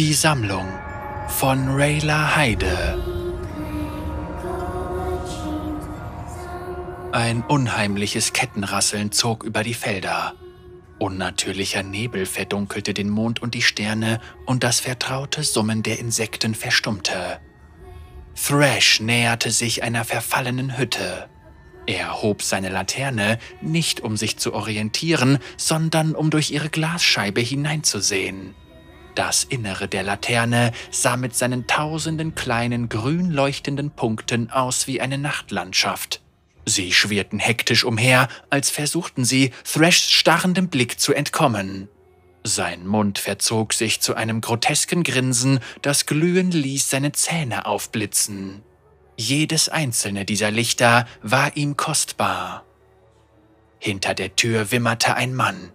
Die Sammlung von Rayla Heide. Ein unheimliches Kettenrasseln zog über die Felder. Unnatürlicher Nebel verdunkelte den Mond und die Sterne und das vertraute Summen der Insekten verstummte. Thrash näherte sich einer verfallenen Hütte. Er hob seine Laterne, nicht um sich zu orientieren, sondern um durch ihre Glasscheibe hineinzusehen. Das Innere der Laterne sah mit seinen tausenden kleinen grün leuchtenden Punkten aus wie eine Nachtlandschaft. Sie schwirrten hektisch umher, als versuchten sie, Thrashs starrendem Blick zu entkommen. Sein Mund verzog sich zu einem grotesken Grinsen, das glühen ließ seine Zähne aufblitzen. Jedes einzelne dieser Lichter war ihm kostbar. Hinter der Tür wimmerte ein Mann.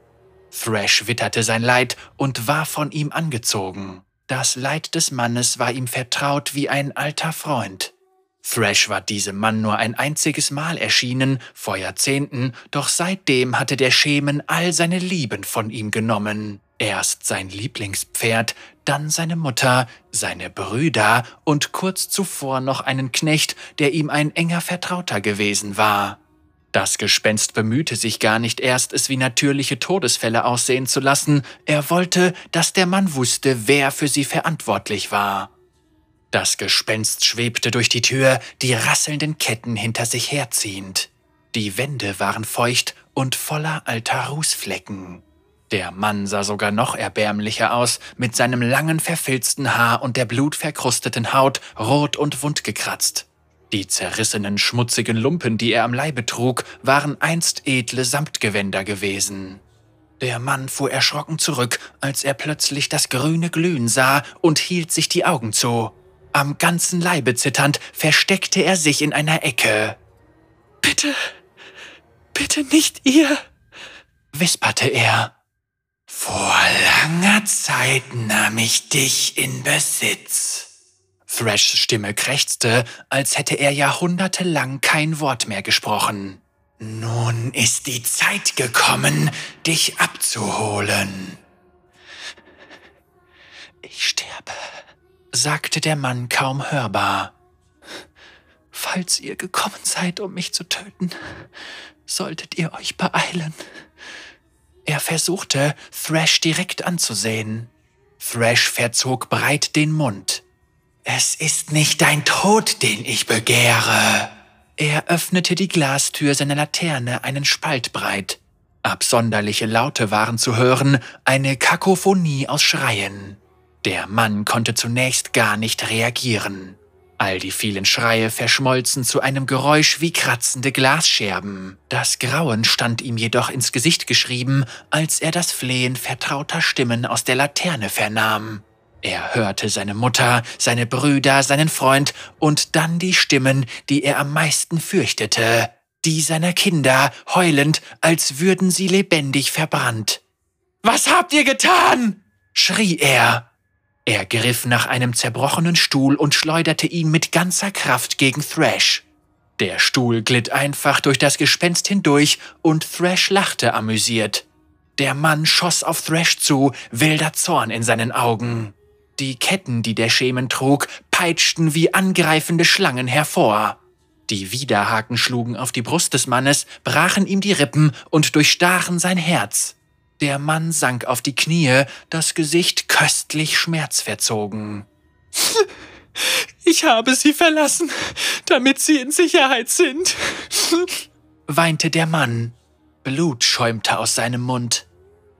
Thrash witterte sein Leid und war von ihm angezogen. Das Leid des Mannes war ihm vertraut wie ein alter Freund. Thrash war diesem Mann nur ein einziges Mal erschienen, vor Jahrzehnten, doch seitdem hatte der Schemen all seine Lieben von ihm genommen. Erst sein Lieblingspferd, dann seine Mutter, seine Brüder und kurz zuvor noch einen Knecht, der ihm ein enger Vertrauter gewesen war. Das Gespenst bemühte sich gar nicht erst, es wie natürliche Todesfälle aussehen zu lassen, er wollte, dass der Mann wusste, wer für sie verantwortlich war. Das Gespenst schwebte durch die Tür, die rasselnden Ketten hinter sich herziehend. Die Wände waren feucht und voller alter Rußflecken. Der Mann sah sogar noch erbärmlicher aus, mit seinem langen verfilzten Haar und der blutverkrusteten Haut, rot und wundgekratzt. Die zerrissenen, schmutzigen Lumpen, die er am Leibe trug, waren einst edle Samtgewänder gewesen. Der Mann fuhr erschrocken zurück, als er plötzlich das grüne Glühen sah und hielt sich die Augen zu. Am ganzen Leibe zitternd versteckte er sich in einer Ecke. Bitte, bitte nicht ihr, wisperte er. Vor langer Zeit nahm ich dich in Besitz. Thrashs Stimme krächzte, als hätte er jahrhundertelang kein Wort mehr gesprochen. Nun ist die Zeit gekommen, dich abzuholen. Ich sterbe sagte der Mann kaum hörbar. Falls ihr gekommen seid, um mich zu töten, solltet ihr euch beeilen. Er versuchte, Thrash direkt anzusehen. Thrash verzog breit den Mund. Es ist nicht dein Tod, den ich begehre. Er öffnete die Glastür seiner Laterne einen Spalt breit. Absonderliche Laute waren zu hören, eine Kakophonie aus Schreien. Der Mann konnte zunächst gar nicht reagieren. All die vielen Schreie verschmolzen zu einem Geräusch wie kratzende Glasscherben. Das Grauen stand ihm jedoch ins Gesicht geschrieben, als er das Flehen vertrauter Stimmen aus der Laterne vernahm. Er hörte seine Mutter, seine Brüder, seinen Freund und dann die Stimmen, die er am meisten fürchtete, die seiner Kinder, heulend, als würden sie lebendig verbrannt. Was habt ihr getan? schrie er. Er griff nach einem zerbrochenen Stuhl und schleuderte ihn mit ganzer Kraft gegen Thrash. Der Stuhl glitt einfach durch das Gespenst hindurch und Thrash lachte amüsiert. Der Mann schoss auf Thrash zu, wilder Zorn in seinen Augen. Die Ketten, die der Schemen trug, peitschten wie angreifende Schlangen hervor. Die Widerhaken schlugen auf die Brust des Mannes, brachen ihm die Rippen und durchstachen sein Herz. Der Mann sank auf die Knie, das Gesicht köstlich schmerzverzogen. Ich habe sie verlassen, damit sie in Sicherheit sind, weinte der Mann. Blut schäumte aus seinem Mund.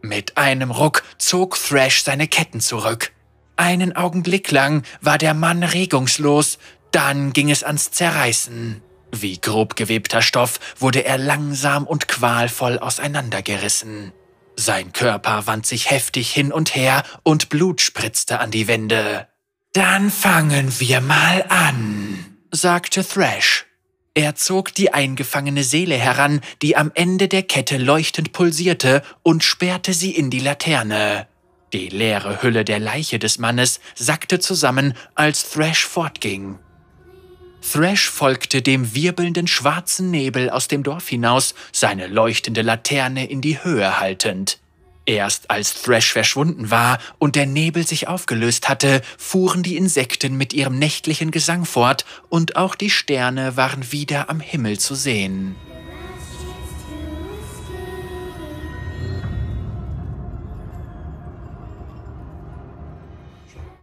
Mit einem Ruck zog Thrash seine Ketten zurück. Einen Augenblick lang war der Mann regungslos, dann ging es ans Zerreißen. Wie grob gewebter Stoff wurde er langsam und qualvoll auseinandergerissen. Sein Körper wand sich heftig hin und her und Blut spritzte an die Wände. Dann fangen wir mal an, sagte Thrash. Er zog die eingefangene Seele heran, die am Ende der Kette leuchtend pulsierte, und sperrte sie in die Laterne. Die leere Hülle der Leiche des Mannes sackte zusammen, als Thrash fortging. Thrash folgte dem wirbelnden schwarzen Nebel aus dem Dorf hinaus, seine leuchtende Laterne in die Höhe haltend. Erst als Thrash verschwunden war und der Nebel sich aufgelöst hatte, fuhren die Insekten mit ihrem nächtlichen Gesang fort und auch die Sterne waren wieder am Himmel zu sehen.